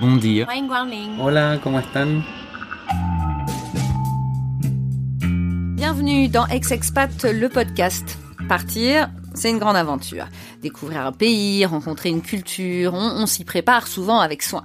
Bon dia. Hola, ¿cómo están? Bienvenue dans Ex-Expat, le podcast. Partir, c'est une grande aventure. Découvrir un pays, rencontrer une culture, on, on s'y prépare souvent avec soin.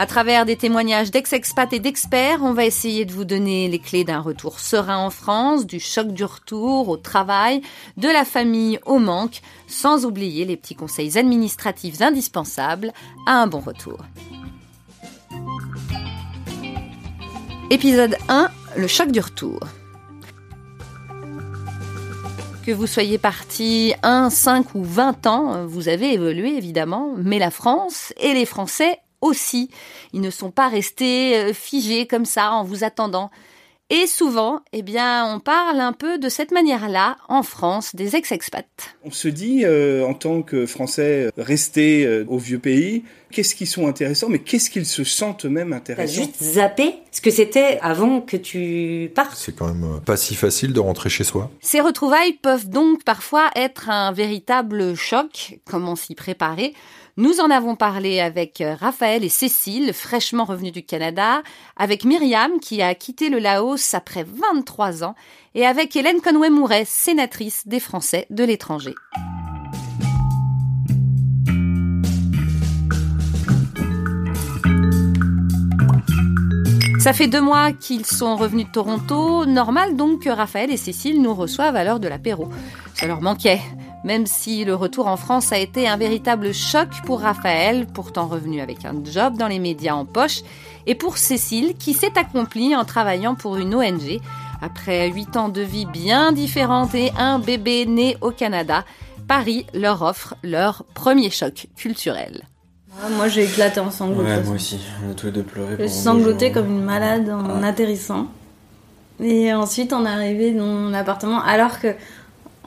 À travers des témoignages d'ex-expats et d'experts, on va essayer de vous donner les clés d'un retour serein en France, du choc du retour au travail, de la famille au manque, sans oublier les petits conseils administratifs indispensables à un bon retour. Épisode 1, le choc du retour. Que vous soyez parti 1, 5 ou 20 ans, vous avez évolué évidemment, mais la France et les Français aussi. Ils ne sont pas restés euh, figés comme ça en vous attendant. Et souvent, eh bien, on parle un peu de cette manière-là en France des ex-expats. On se dit, euh, en tant que Français restés euh, au vieux pays, qu'est-ce qu'ils sont intéressants, mais qu'est-ce qu'ils se sentent eux-mêmes T'as intéressants juste zappé ce que c'était avant que tu partes. C'est quand même pas si facile de rentrer chez soi. Ces retrouvailles peuvent donc parfois être un véritable choc. Comment s'y préparer Nous en avons parlé avec euh, Raphaël et Cécile, fraîchement revenus du Canada, avec Myriam qui a quitté le Laos après 23 ans, et avec Hélène Conway-Mouret, sénatrice des Français de l'étranger. Ça fait deux mois qu'ils sont revenus de Toronto. Normal donc que Raphaël et Cécile nous reçoivent à l'heure de l'apéro. Ça leur manquait. Même si le retour en France a été un véritable choc pour Raphaël, pourtant revenu avec un job dans les médias en poche, et pour Cécile, qui s'est accomplie en travaillant pour une ONG. Après huit ans de vie bien différente et un bébé né au Canada, Paris leur offre leur premier choc culturel. Ah, moi j'ai éclaté en sanglots. Ouais, moi aussi. On a tous les deux pleuré. Jours. comme une malade en atterrissant. Et ensuite on est arrivé dans mon appartement alors que,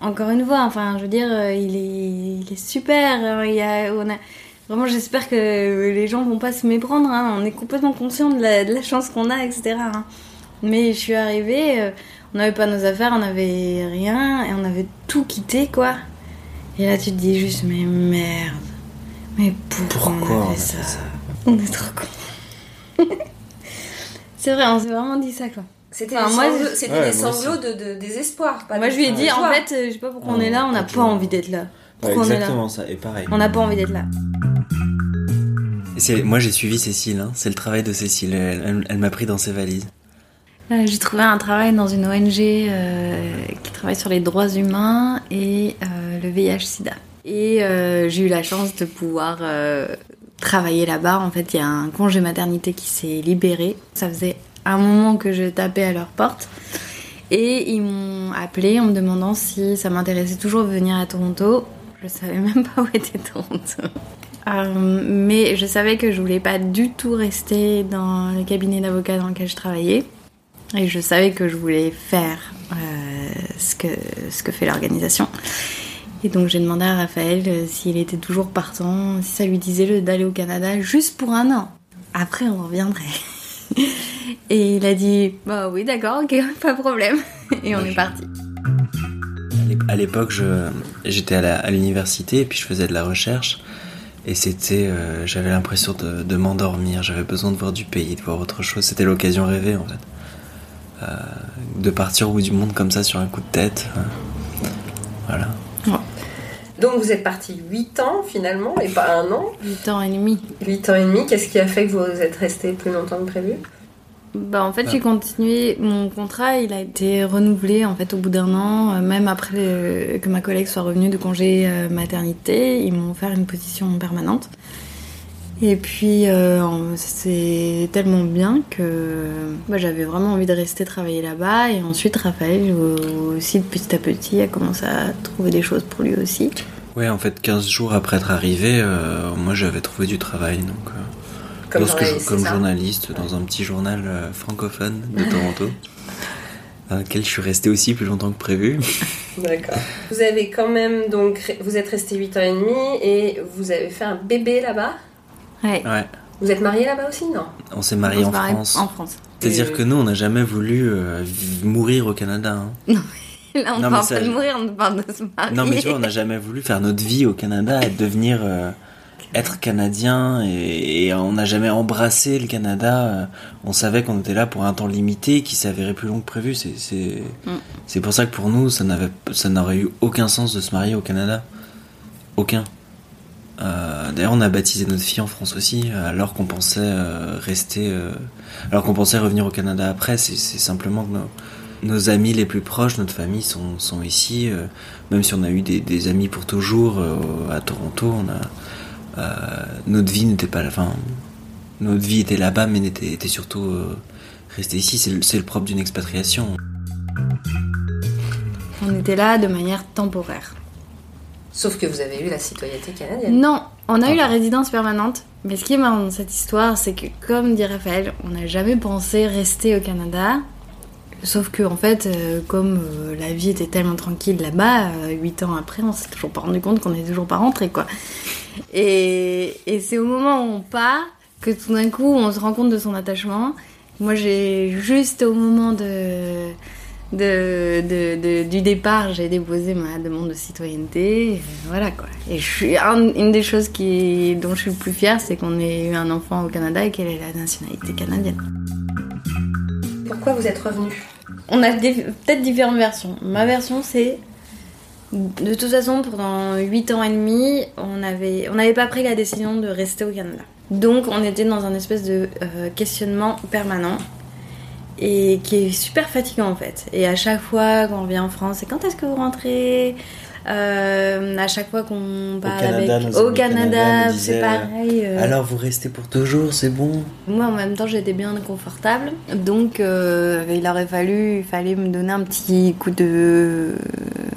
encore une fois, enfin je veux dire, euh, il est, il est super. euh, Il y a, on a, vraiment j'espère que les gens vont pas se méprendre. hein, On est complètement conscient de la, de la chance qu'on a, etc. hein. Mais je suis arrivée, euh, on n'avait pas nos affaires, on n'avait rien et on avait tout quitté quoi. Et là tu te dis juste mais merde. Mais pourquoi, Pourquoi on on a a fait ça ça? On est trop cons. C'est vrai, on s'est vraiment dit ça quoi. C'était Enfin, des moi, c'était Ouais, des sanglots de, de désespoir. Pas Moi de- je lui ai dit en fait, je sais pas pourquoi on est là, on n'a pas envie d'être là. Ouais, Pourquoi on est là exactement ça. Et pareil. On n'a pas envie d'être là. Moi j'ai suivi Cécile, hein. c'est le travail de Cécile, elle, elle- elle m'a pris dans ses valises. Euh, J'ai trouvé un travail dans une ONG euh, qui travaille sur les droits humains et euh, le VIH-Sida. Et euh, j'ai eu la chance de pouvoir euh, travailler là-bas. En fait, il y a un congé maternité qui s'est libéré. Ça faisait un moment que je tapais à leur porte. Et ils m'ont appelé en me demandant si ça m'intéressait toujours de venir à Toronto. Je savais même pas où était Toronto. Euh, mais je savais que je voulais pas du tout rester dans le cabinet d'avocat dans lequel je travaillais. Et je savais que je voulais faire euh, ce, que, ce que fait l'organisation. Et donc j'ai demandé à Raphaël euh, s'il était toujours partant, si ça lui disait le- d'aller au Canada juste pour un an. Après on reviendrait. Et il a dit bah oui d'accord ok pas de problème. Et on est parti. À l'ép- À l'époque, j'étais à l'université et puis je faisais de la recherche. Et c'était, euh, j'avais l'impression de, de m'endormir. J'avais besoin de voir du pays, de voir autre chose. C'était l'occasion rêvée en fait, Euh, de partir au bout du monde comme ça sur un coup de tête. voilà. Donc vous êtes parti 8 ans finalement et pas un an. 8 ans et demi. 8 ans et demi, qu'est-ce qui a fait que vous êtes resté plus longtemps que prévu? Bah en fait j'ai continué, mon contrat il a été renouvelé en fait au bout d'un an, euh, même après le- que ma collègue soit revenue de congé euh, maternité, ils m'ont offert une position permanente. Et puis euh, c'est tellement bien que bah, j'avais vraiment envie de rester travailler là-bas. Et ensuite Raphaël aussi petit à petit a commencé à trouver des choses pour lui aussi. Ouais, en fait, 15 jours après être arrivé, euh, moi j'avais trouvé du travail. Donc, euh, Comme lorsque je- journaliste, comme dans un petit journal euh, francophone de Toronto. dans laquelle je suis resté aussi plus longtemps que prévu. D'accord. Vous avez quand même donc vous êtes resté 8 ans et demi et vous avez fait un bébé là-bas? Ouais. Ouais. Vous êtes marié là-bas aussi, non On s'est marié en France. En France. C'est-à-dire que nous, on n'a jamais voulu euh, mourir au Canada. hein. Là, on Non, mais ça, pas de mourir, on parle de se marier. Non, mais tu vois, on n'a jamais voulu faire notre vie au Canada et devenir euh, être canadien et, et on n'a jamais embrassé le Canada. euh, On savait qu'on était là pour un temps limité qui s'avérait plus long que prévu. C'est Mm. c'est pour ça que pour nous, ça n'aurait eu aucun sens de se marier au Canada. Aucun. Euh, D'ailleurs, on a baptisé notre fille en France aussi, alors qu'on pensait euh, rester, euh, alors qu'on pensait revenir au Canada après. C'est c'est simplement que nos, nos amis les plus proches, notre famille sont, sont ici. euh, même si on a eu des, des amis pour toujours euh, à Toronto, on a euh, notre vie n'était pas, enfin, notre vie était là-bas, mais n'était était surtout euh, restée ici. C'est le, c'est le propre d'une expatriation. On était là de manière temporaire. Sauf que vous avez eu la citoyenneté canadienne. Non, on a eu la résidence permanente. Mais ce qui est marrant dans cette histoire, c'est que, comme dit Raphaël, on n'a jamais pensé rester au Canada. Sauf que, en fait, euh, comme euh, la vie était tellement tranquille là-bas, euh, huit ans après, on s'est toujours pas rendu compte qu'on n'est toujours pas rentré, quoi. Et, c'est au moment où on part que tout d'un coup, on se rend compte de son attachement. Moi, j'ai juste au moment de, du départ, j'ai déposé ma demande de citoyenneté. Et voilà quoi. Et je suis un- une des choses qui, dont je suis le plus fière, c'est qu'on ait eu un enfant au Canada et qu'elle ait la nationalité canadienne. Pourquoi vous êtes revenu On a peut-être différentes versions. Ma version, c'est. De toute façon, pendant 8 ans et demi, on avait, on n'avait pas pris la décision de rester au Canada. Donc, on était dans un espèce de euh, questionnement permanent et qui est super fatigant en fait. Et à chaque fois qu'on revient en France, c'est quand est-ce que vous rentrez? Euh, À chaque fois qu'on va Canada, avec nos au Canada, c'est pareil. euh, Alors vous restez pour toujours, c'est bon? moi, en même temps, j'étais bien confortable. Donc, euh, il aurait fallu, il fallait me donner un petit coup de,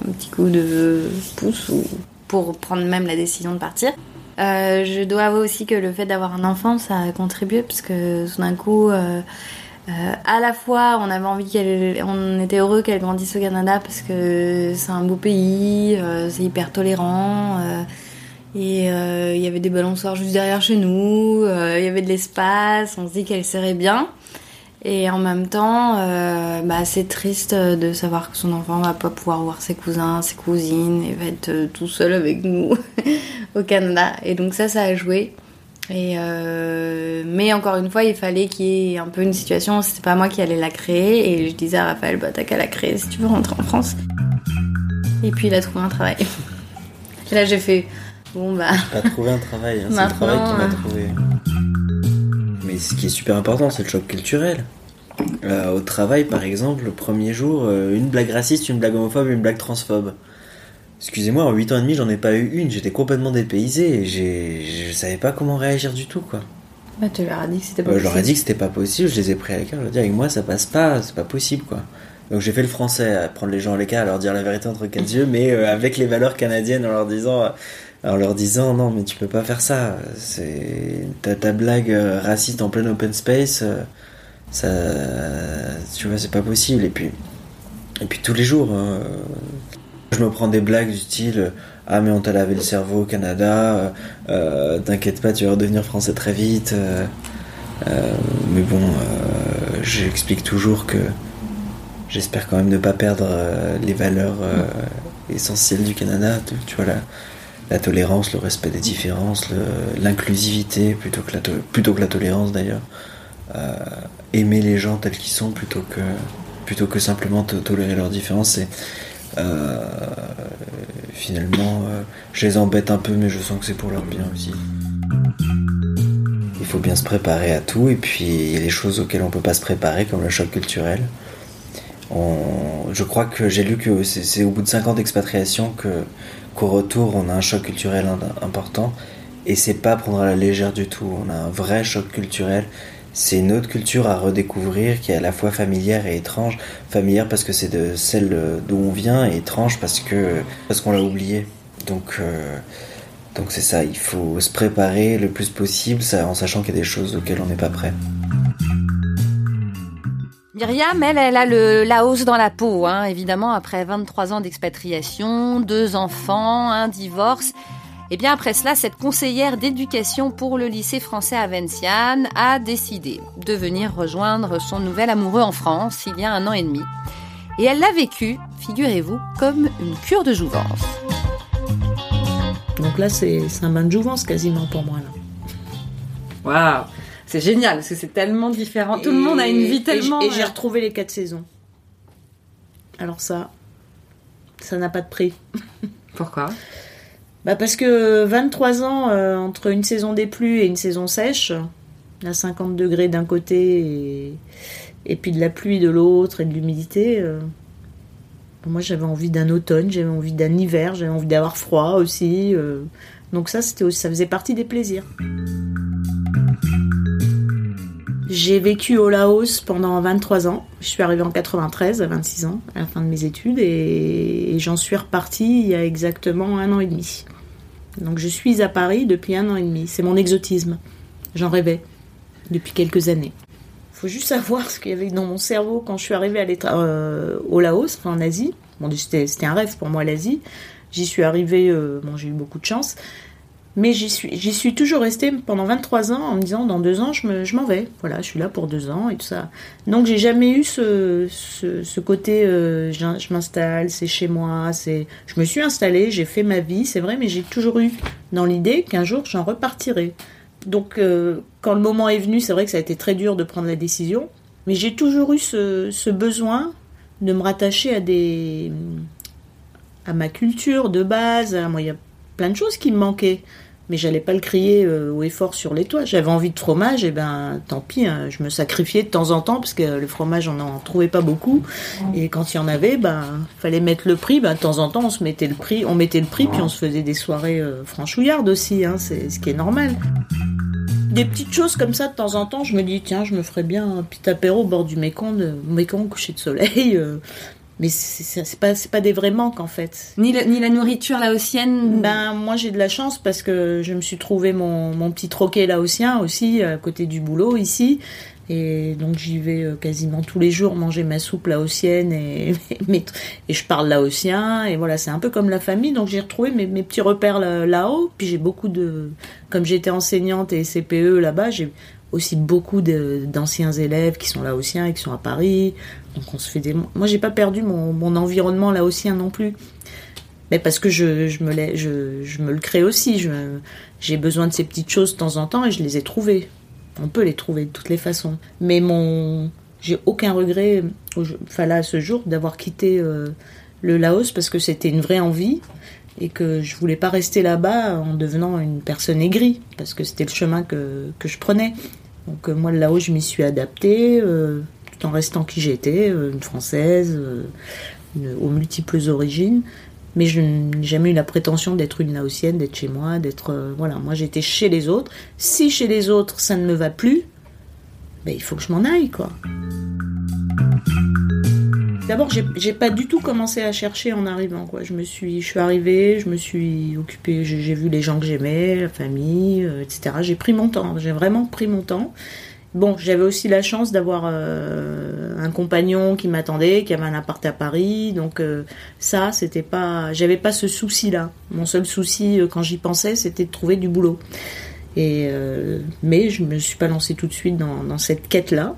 un petit coup de pouce ou- pour prendre même la décision de partir. Je dois avouer aussi que le fait d'avoir un enfant, ça a contribué parce que tout d'un coup, euh, à la fois, on avait envie qu'elle, était heureux qu'elle grandisse au Canada parce que c'est un beau pays, euh, c'est hyper tolérant. euh, et il y avait des balançoires juste derrière chez nous, il y avait de l'espace, on se dit qu'elle serait bien. Et en même temps, bah, c'est triste de savoir que son enfant va pas pouvoir voir ses cousins, ses cousines, et va être tout seul avec nous au Canada. Et donc ça, ça a joué. Et euh, mais encore une fois, il fallait qu'il y ait un peu une situation. C'était pas moi qui allais la créer. Et je disais à Raphaël, bah t'as qu'à la créer si tu veux rentrer en France. Et puis il a trouvé un travail. Et là j'ai fait, bon bah. Pas trouvé un travail, hein, c'est le travail qui m'a trouvé. Mais ce qui est super important, c'est le choc culturel. Euh, au travail, par exemple, le premier jour, euh, une blague raciste, une blague homophobe, une blague transphobe. Excusez-moi, en 8 ans et demi, j'en ai pas eu une, j'étais complètement dépaysé et je savais pas comment réagir du tout, quoi. Bah tu leur as dit que c'était pas Euh, je leur ai possible. dit que c'était pas possible, je les ai pris à l'écart, je leur ai dit avec moi ça passe pas, c'est pas possible, quoi. Donc j'ai fait le français, à prendre les gens à l'écart, à leur dire la vérité entre quatre yeux, mais euh, avec les valeurs canadiennes en leur disant, euh, en leur disant non mais tu peux pas faire ça, c'est ta, blague euh, raciste en plein open space, euh, ça, tu vois c'est pas possible. Et puis, et puis tous les jours, euh, je me prends des blagues du style ah mais on t'a lavé le cerveau au Canada, euh, euh, t'inquiète pas tu vas redevenir français très vite. euh, mais bon, j'explique toujours que j'espère quand même ne pas perdre les valeurs essentielles du Canada. Tu, vois, la, tolérance, le respect des différences, l'inclusivité plutôt, que la plutôt que la tolérance d'ailleurs. Aimer les gens tels qu'ils sont plutôt que, plutôt que simplement to- tolérer leurs différences. Et, finalement, euh, je les embête un peu, mais je sens que c'est pour leur bien aussi. Il faut bien se préparer à tout, et puis il y a des choses auxquelles on peut pas se préparer, comme le choc culturel. Je crois que j'ai lu que c'est au bout de 5 ans d'expatriation que qu'au retour on a un choc culturel important, et c'est pas prendre à la légère du tout. On a un vrai choc culturel. C'est une autre culture à redécouvrir qui est à la fois familière et étrange. Familière parce que c'est de celle d'où on vient, et étrange parce que parce qu'on l'a oublié. Donc euh, donc c'est ça, il faut se préparer le plus possible en sachant qu'il y a des choses auxquelles on n'est pas prêt. Myriam, elle, elle a le, la hausse dans la peau, hein, évidemment, après 23 ans d'expatriation, deux enfants, un divorce. Et bien après cela, cette conseillère d'éducation pour le lycée français à Vinciane a décidé de venir rejoindre son nouvel amoureux en France il y a un an et demi. Et elle l'a vécu, figurez-vous, comme une cure de jouvence. Donc là, c'est un bain de jouvence quasiment pour moi. Waouh C'est génial, parce que c'est tellement différent. Tout le monde a une vie tellement... Et j'ai retrouvé les quatre saisons. Alors ça, ça n'a pas de prix. Pourquoi? Bah parce que 23 ans euh, entre une saison des pluies et une saison sèche, à 50 degrés d'un côté et, puis de la pluie de l'autre et de l'humidité, euh, moi j'avais envie d'un automne, j'avais envie d'un hiver, j'avais envie d'avoir froid aussi. Euh. donc ça, c'était ça faisait partie des plaisirs. J'ai vécu au Laos pendant 23 ans. Je suis arrivée en 93, à 26 ans, à la fin de mes études, et j'en suis repartie il y a exactement un an et demi. Donc je suis à Paris depuis un an et demi. C'est mon exotisme. J'en rêvais depuis quelques années. Il faut juste savoir ce qu'il y avait dans mon cerveau quand je suis arrivée à euh, au Laos, en Asie. Bon, c'était un rêve pour moi l'Asie. J'y suis arrivée, euh, bon, j'ai eu beaucoup de chance. Mais j'y suis, j'y suis toujours restée pendant 23 ans en me disant dans deux ans je, m'en vais. Voilà, je suis là pour deux ans et tout ça. Donc j'ai jamais eu ce, ce, côté euh, je, m'installe, c'est chez moi, c'est. Je me suis installée, j'ai fait ma vie, c'est vrai, mais j'ai toujours eu dans l'idée qu'un jour j'en repartirai. Donc euh, quand le moment est venu, c'est vrai que ça a été très dur de prendre la décision, mais j'ai toujours eu ce, ce besoin de me rattacher à des à ma culture de base. Moi, il y a plein de choses qui me manquaient mais j'allais pas le crier euh, haut et fort sur les toits. J'avais envie de fromage, et ben tant pis, hein, je me sacrifiais de temps en temps parce que le fromage on n'en trouvait pas beaucoup. Et quand il y en avait, ben fallait mettre le prix. Ben de temps en temps on se mettait le prix, on mettait le prix, puis on se faisait des soirées euh, franchouillardes aussi, hein, c'est ce qui est normal. Des petites choses comme ça de temps en temps, je me dis tiens, je me ferais bien un petit apéro au bord du Mékong, de, Mékong coucher de soleil. Mais c'est pas c'est pas des vrais manques en fait. Ni, ni la nourriture laotienne. Ben moi j'ai de la chance parce que je me suis trouvé mon, mon petit troquet laotien aussi à côté du boulot ici et donc j'y vais euh, quasiment tous les jours manger ma soupe laotienne et et je parle laotien et voilà c'est un peu comme la famille donc j'ai retrouvé mes, mes petits repères là-haut puis j'ai beaucoup de comme j'étais enseignante et CPE là-bas j'ai aussi beaucoup d'anciens élèves qui sont laotiens et qui sont à Paris. Donc on se fait des... Moi, j'ai pas perdu mon, mon, environnement laotien non plus. Mais parce que je, je, me, je, je me le crée aussi. J'ai besoin de ces petites choses de temps en temps et je les ai trouvées. On peut les trouver de toutes les façons. Mais mon... J'ai aucun regret, enfin là, à ce jour, d'avoir quitté euh, le Laos parce que c'était une vraie envie et que je voulais pas rester là-bas en devenant une personne aigrie parce que c'était le chemin que, que je prenais. Donc euh, moi là-haut je m'y suis adaptée euh, tout en restant qui j'étais, euh, une française aux multiples origines. Mais je n'ai jamais eu la prétention d'être une laotienne, d'être chez moi, d'être voilà. Moi j'étais chez les autres. Si chez les autres ça ne me va plus, ben, il faut que je m'en aille quoi. D'abord, j'ai pas du tout commencé à chercher en arrivant. Quoi. Je me suis, je suis arrivée, je me suis occupée, j'ai vu les gens que j'aimais, la famille, euh, etc. J'ai pris mon temps. J'ai vraiment pris mon temps. Bon, j'avais aussi la chance d'avoir euh, un compagnon qui m'attendait, qui avait un appart à Paris, donc euh, ça, c'était pas, j'avais pas ce souci-là. Mon seul souci quand j'y pensais, c'était de trouver du boulot. Mais je me suis pas lancée tout de suite dans cette quête-là.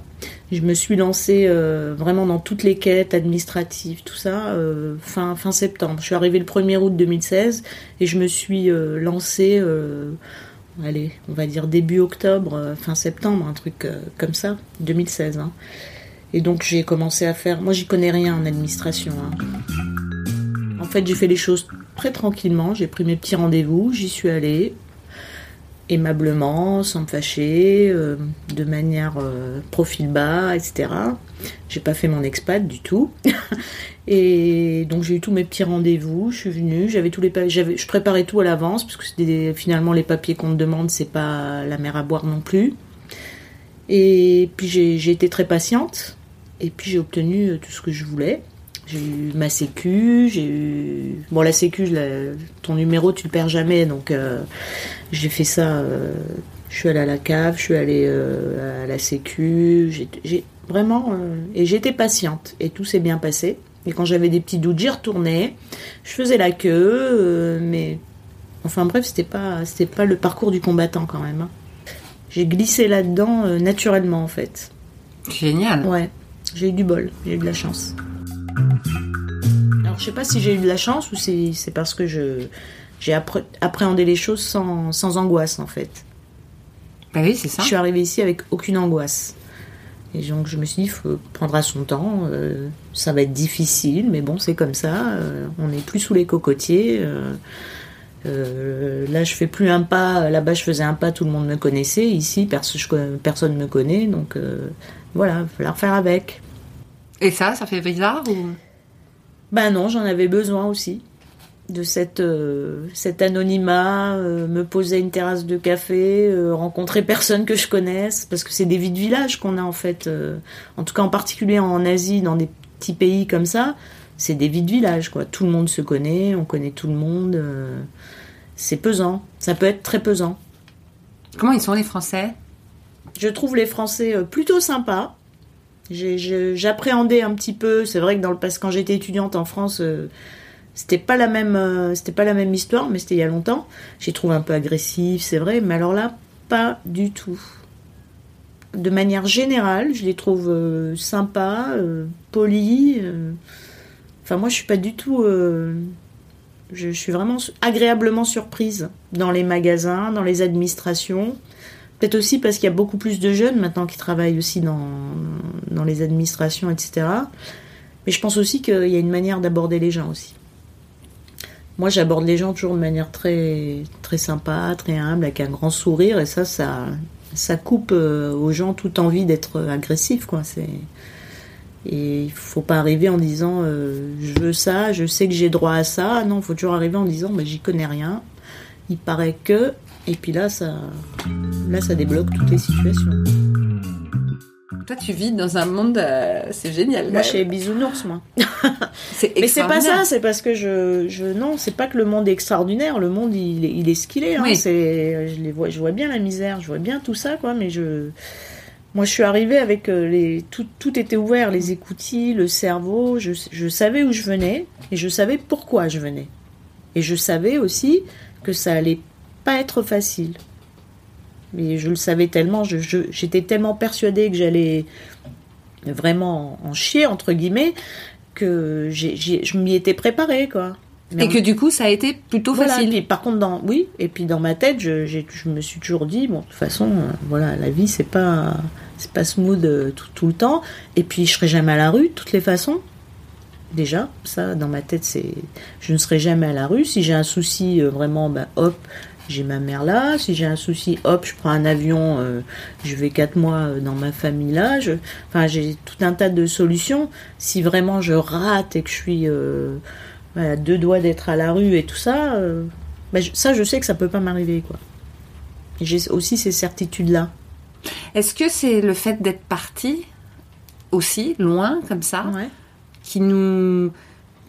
Je me suis lancée euh, vraiment dans toutes les quêtes administratives, tout ça, euh, fin, fin septembre. Je suis arrivée le 1er août 2016 et je me suis euh, lancée, allez, on va dire début octobre, fin septembre, un truc comme ça, 2016. Hein. Et donc j'ai commencé à faire. Moi j'y connais rien en administration. Hein. En fait j'ai fait les choses très tranquillement. J'ai pris mes petits rendez-vous, j'y suis allée aimablement, sans me fâcher, euh, de manière euh, profil bas, etc. J'ai pas fait mon expat du tout. et donc j'ai eu tous mes petits rendez-vous, je suis venue, j'avais tous les j'avais je préparais tout à l'avance parce que finalement les papiers qu'on te demande, c'est pas la mer à boire non plus. Et puis j'ai été très patiente et puis j'ai obtenu euh, tout ce que je voulais. J'ai eu ma sécu, j'ai eu... Bon, la sécu, ton numéro, tu le perds jamais, donc euh, j'ai fait ça euh, Je suis allée à la cave, je suis allée euh, à la sécu, j'ai- vraiment et j'étais patiente et tout s'est bien passé. Et quand j'avais des petits doutes, j'y retournais. Je faisais la queue, mais enfin bref, c'était pas c'était pas le parcours du combattant quand même. hein. J'ai glissé là-dedans naturellement en fait. Génial. Ouais, j'ai eu du bol, j'ai eu de la chance. Alors je sais pas si j'ai eu de la chance ou si c'est parce que je j'ai appré- appréhendé les choses sans, sans angoisse en fait. Bah oui, c'est ça. Je suis arrivée ici avec aucune angoisse. Et donc je me suis dit, il faut prendre à son temps, euh, ça va être difficile, mais bon, c'est comme ça, euh, on n'est plus sous les cocotiers. euh, là, je fais plus un pas, là-bas je faisais un pas, tout le monde me connaissait, ici personne ne me connaît, donc voilà, il va falloir faire avec. Et ça, ça fait bizarre ou? Ben non, j'en avais besoin aussi de cette, euh, cet anonymat, euh, me poser à une terrasse de café, euh, rencontrer personne que je connaisse, parce que c'est des vies de village qu'on a en fait, en tout cas en particulier en Asie, dans des petits pays comme ça, c'est des vies de village quoi. Tout le monde se connaît, on connaît tout le monde, c'est pesant, ça peut être très pesant. Comment ils sont les Français? Je trouve les Français plutôt sympas. J'appréhendais un petit peu. C'est vrai que dans le passé, quand j'étais étudiante en France, euh, c'était pas la même, euh, c'était pas la même histoire, mais c'était il y a longtemps. J'ai trouvé un peu agressif, c'est vrai, mais alors là, pas du tout. De manière générale, je les trouve euh, sympas, polis. Enfin, moi, je suis pas du tout. je, suis vraiment agréablement surprise dans les magasins, dans les administrations. Peut-être aussi parce qu'il y a beaucoup plus de jeunes maintenant qui travaillent aussi dans, les administrations, etc. Mais je pense aussi qu'il y a une manière d'aborder les gens aussi. Moi, j'aborde les gens toujours de manière très, très sympa, très humble, avec un grand sourire, et ça, ça, coupe euh, aux gens toute envie d'être agressif, quoi. Et il faut pas arriver en disant euh, je veux ça, je sais que j'ai droit à ça. Non, il faut toujours arriver en disant bah, j'y connais rien. Il paraît que et puis là ça là ça débloque toutes les situations. Toi, tu vis dans un monde, euh, c'est génial. Moi, je suis bisounours, moi. Mais c'est pas ça, c'est parce que je, je non, c'est pas que le monde est extraordinaire. Le monde, il, est- il est ce qu'il est. hein. Oui. C'est, je les vois, je vois bien la misère, je vois bien tout ça, quoi. Mais je, moi, je suis arrivée avec euh, les, tout, tout était ouvert, les écoutilles, le cerveau. Je, je savais où je venais et je savais pourquoi je venais. Et je savais aussi que ça allait pas être facile. Mais je le savais tellement, j'étais tellement persuadée que j'allais vraiment en chier entre guillemets que je m'y étais préparée quoi. Mais Et que du coup, ça a été plutôt voilà, facile. puis par contre dans oui et puis dans ma tête je, je me suis toujours dit bon de toute façon euh, voilà la vie c'est pas c'est pas smooth euh, tout, tout le temps et puis je serai jamais à la rue de toutes les façons déjà ça dans ma tête c'est je ne serai jamais à la rue si j'ai un souci euh, vraiment bah, hop j'ai ma mère là si j'ai un souci hop je prends un avion euh, je vais quatre mois euh, dans ma famille là je enfin j'ai tout un tas de solutions si vraiment je rate et que je suis euh, à deux doigts d'être à la rue et tout ça euh, je- ça je sais que ça peut pas m'arriver quoi j'ai aussi ces certitudes là Est-ce que c'est le fait d'être parti aussi, loin, comme ça, ouais qui nous.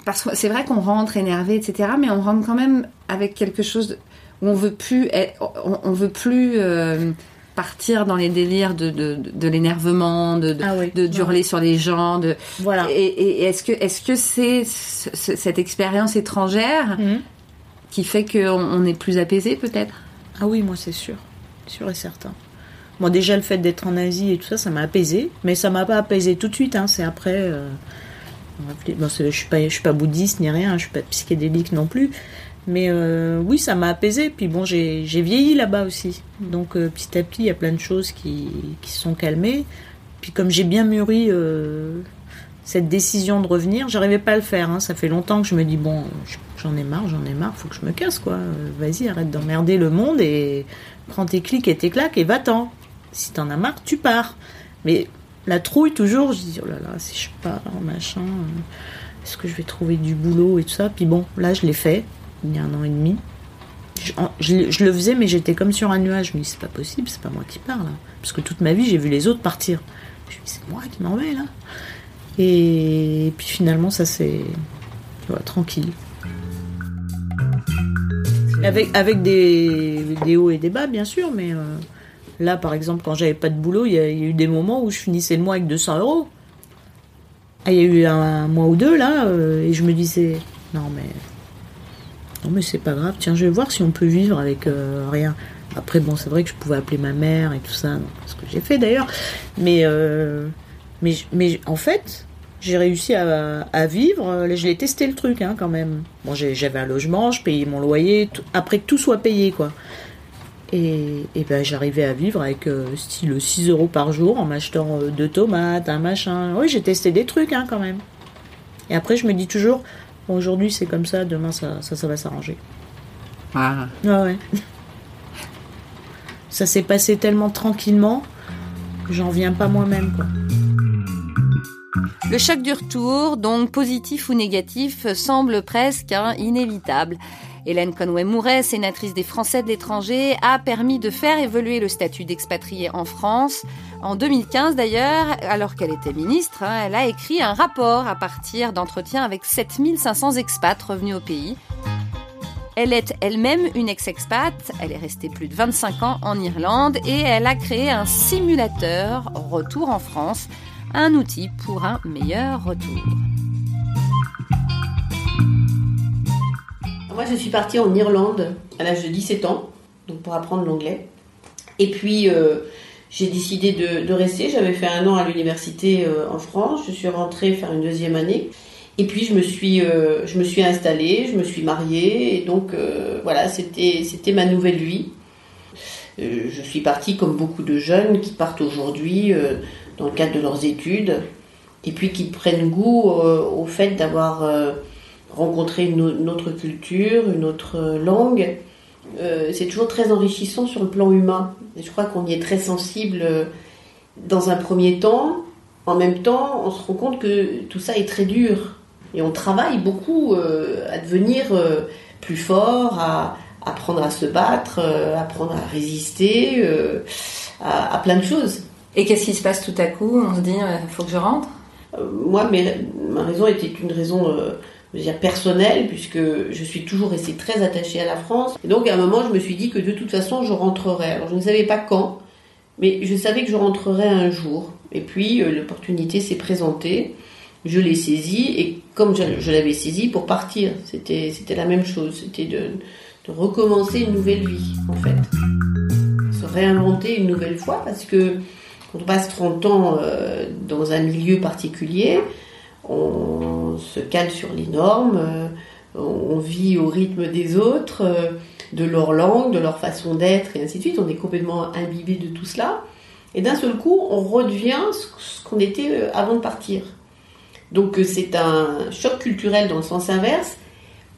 Parce que c'est vrai qu'on rentre énervé, etc., mais on rentre quand même avec quelque chose on veut plus, être- on, on veut plus euh, partir dans les délires de, de, l'énervement, de, de, ah oui de d'hurler sur les gens. De... voilà Et, et est-ce que est-ce que c'est ce- ce- cette expérience étrangère Mhm. qui fait qu'on on est plus apaisé, peut-être? Ah oui, moi c'est sûr, sûr et certain. Moi déjà le fait d'être en Asie et tout ça, ça m'a apaisé, mais ça m'a pas apaisé tout de suite. Hein. C'est après. euh, bon, je suis pas, je suis pas bouddhiste ni rien, je suis pas psychédélique non plus. Mais euh, oui, ça m'a apaisé. Puis bon, j'ai vieilli là-bas aussi, donc euh, petit à petit, il y a plein de choses qui se sont calmées. Puis comme j'ai bien mûri euh, cette décision de revenir, j'arrivais pas à le faire. hein. Ça fait longtemps que je me dis bon, j'en ai marre, j'en ai marre, faut que je me casse quoi. Vas-y, arrête d'emmerder le monde et prends tes clics et tes claques et va-t'en. Si t'en as marre, tu pars. Mais la trouille toujours, je dis oh là là, si je pars, machin, est-ce que je vais trouver du boulot et tout ça? Puis bon, là je l'ai fait il y a un an et demi. Je, le faisais, mais j'étais comme sur un nuage. Je me dis c'est pas possible, c'est pas moi qui pars là, parce que toute ma vie j'ai vu les autres partir. Je me dis c'est moi qui m'en vais là. Et puis finalement ça c'est tranquille. Avec, avec des, des hauts et des bas, bien sûr, mais, euh, Là, par exemple, quand j'avais pas de boulot, il y, a eu des moments où je finissais le mois avec 200 euros. Ah, Il y a eu un, un mois ou deux là, euh, et je me disais, non mais, non mais c'est pas grave. Tiens, je vais voir si on peut vivre avec euh, rien. Après, bon, c'est vrai que je pouvais appeler ma mère et tout ça, ce que j'ai fait d'ailleurs. Mais, euh, mais, mais en fait, j'ai réussi à, vivre. Euh, Je l'ai testé le truc hein, quand même. Bon, j'avais un logement, je payais mon loyer, après que tout soit payé quoi. Et, et ben j'arrivais à vivre avec style 6 euros par jour en m'achetant deux tomates, un machin. Oui, j'ai testé des trucs hein, quand même. Et après, je me dis toujours, bon, aujourd'hui c'est comme ça, demain ça, ça, ça va s'arranger. Ah. Ah ouais. Ça s'est passé tellement tranquillement que j'en viens pas moi-même quoi. Le choc du retour, donc positif ou négatif, semble presque hein, inévitable. Hélène Conway-Mouret, sénatrice des Français de l'étranger, a permis de faire évoluer le statut d'expatrié en France. En 2015 d'ailleurs, alors qu'elle était ministre, hein, elle a écrit un rapport à partir d'entretiens avec 7500 expats revenus au pays. Elle est elle-même une ex-expat, elle est restée plus de 25 ans en Irlande et elle a créé un simulateur retour en France, un outil pour un meilleur retour. Moi, je suis partie en Irlande à l'âge de 17 ans, donc pour apprendre l'anglais. Et puis, euh, j'ai décidé de, rester. J'avais fait un an à l'université euh, en France. Je suis rentrée faire une deuxième année. Et puis, je me suis, euh, je me suis installée, je me suis mariée. Et donc, voilà, c'était, c'était ma nouvelle vie. Je suis partie comme beaucoup de jeunes qui partent aujourd'hui dans le cadre de leurs études. Et puis, qui prennent goût au fait d'avoir... rencontrer une, au- une autre culture, une autre euh, langue. Euh, c'est toujours très enrichissant sur le plan humain. Et je crois qu'on y est très sensible euh, dans un premier temps. En même temps, on se rend compte que tout ça est très dur. Et on travaille beaucoup euh, à devenir euh, plus fort, à à apprendre à se battre, euh, apprendre à résister, à, à plein de choses. Et qu'est-ce qui se passe tout à coup? On se dit, il faut que je rentre? Moi, mes- ma raison était une raison je veux dire, personnelle, puisque je suis toujours restée très attachée à la France. Et donc, à un moment, je me suis dit que de toute façon, je rentrerais. Alors, je ne savais pas quand, mais je savais que je rentrerais un jour. Et puis, euh, l'opportunité s'est présentée. Je l'ai saisie, et comme je, l'avais saisie pour partir, c'était la même chose. C'était de, de recommencer une nouvelle vie, en fait. Se réinventer une nouvelle fois, parce que quand on passe 30 ans euh, dans un milieu particulier, on se cale sur les normes, euh, on vit au rythme des autres, euh, de leur langue, de leur façon d'être, et ainsi de suite. On est complètement imbibé de tout cela. Et d'un seul coup, on redevient ce qu'on était euh, avant de partir. Donc c'est un choc culturel dans le sens inverse,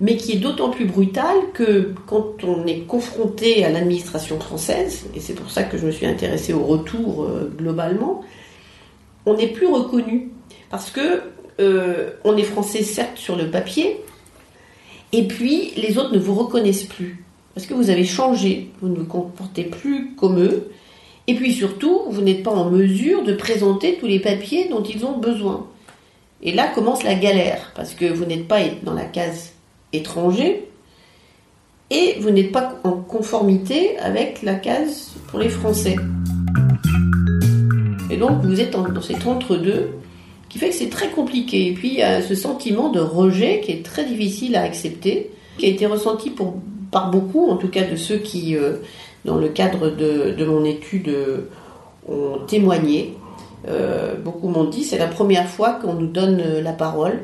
mais qui est d'autant plus brutal que quand on est confronté à l'administration française, et c'est pour ça que je me suis intéressée au retour globalement, on n'est plus reconnu. Parce que euh, on est français certes sur le papier, et puis les autres ne vous reconnaissent plus. Parce que vous avez changé, vous ne vous comportez plus comme eux, et puis surtout, vous n'êtes pas en mesure de présenter tous les papiers dont ils ont besoin. Et là commence la galère, parce que vous n'êtes pas dans la case étranger, et vous n'êtes pas en conformité avec la case pour les Français. Et donc vous êtes dans cet entre-deux qui fait que c'est très compliqué. Et puis il y a ce sentiment de rejet qui est très difficile à accepter, qui a été ressenti par beaucoup, en tout cas de ceux qui, euh, dans le cadre de, mon étude, euh, ont témoigné. Euh, beaucoup m'ont dit c'est la première fois qu'on nous donne la parole.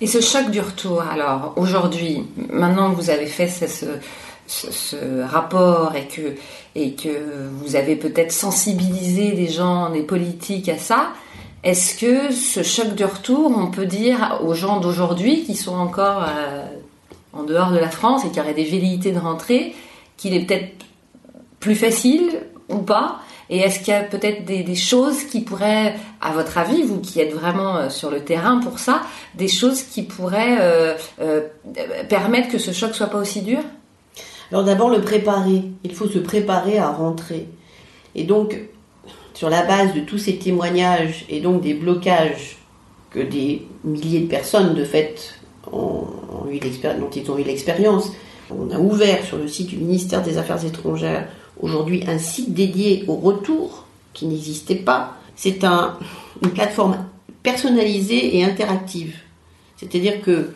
Et ce choc du retour, alors aujourd'hui, maintenant que vous avez fait ce rapport et que, et que vous avez peut-être sensibilisé des gens, des politiques à ça, est-ce que ce choc du retour, on peut dire aux gens d'aujourd'hui qui sont encore euh, en dehors de la France et qui auraient des velléités de rentrer, qu'il est peut-être plus facile ou pas? Et est-ce qu'il y a peut-être des, choses qui pourraient, à votre avis, vous qui êtes vraiment euh, sur le terrain pour ça, des choses qui pourraient euh, permettre que ce choc soit pas aussi dur? Alors d'abord le préparer. Il faut se préparer à rentrer. Et donc, sur la base de tous ces témoignages et donc des blocages que des milliers de personnes, de fait, ont, eu l'expérience, on a ouvert sur le site du ministère des Affaires étrangères aujourd'hui un site dédié au retour qui n'existait pas. C'est un, une plateforme personnalisée et interactive. C'est-à-dire que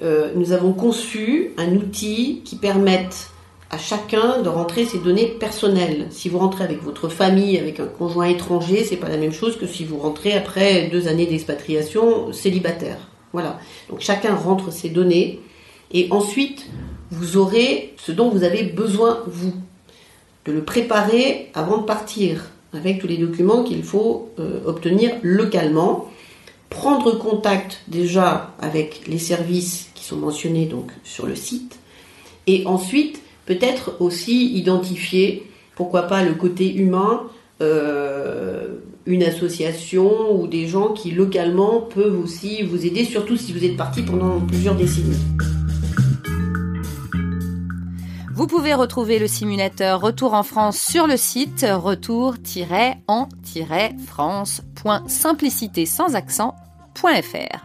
euh, nous avons conçu un outil qui permette à chacun de rentrer ses données personnelles. Si vous rentrez avec votre famille, avec un conjoint étranger, c'est pas la même chose que si vous rentrez après deux années d'expatriation célibataire. Voilà. Donc chacun rentre ses données et ensuite vous aurez ce dont vous avez besoin vous de le préparer avant de partir avec tous les documents qu'il faut euh, obtenir localement, prendre contact déjà avec les services qui sont mentionnés donc sur le site et ensuite peut-être aussi identifier pourquoi pas le côté humain euh, une association ou des gens qui localement peuvent aussi vous aider, surtout si vous êtes parti pendant plusieurs décennies. Vous pouvez retrouver le simulateur Retour en France sur le site retour-en-france.simplicité sans accent.fr.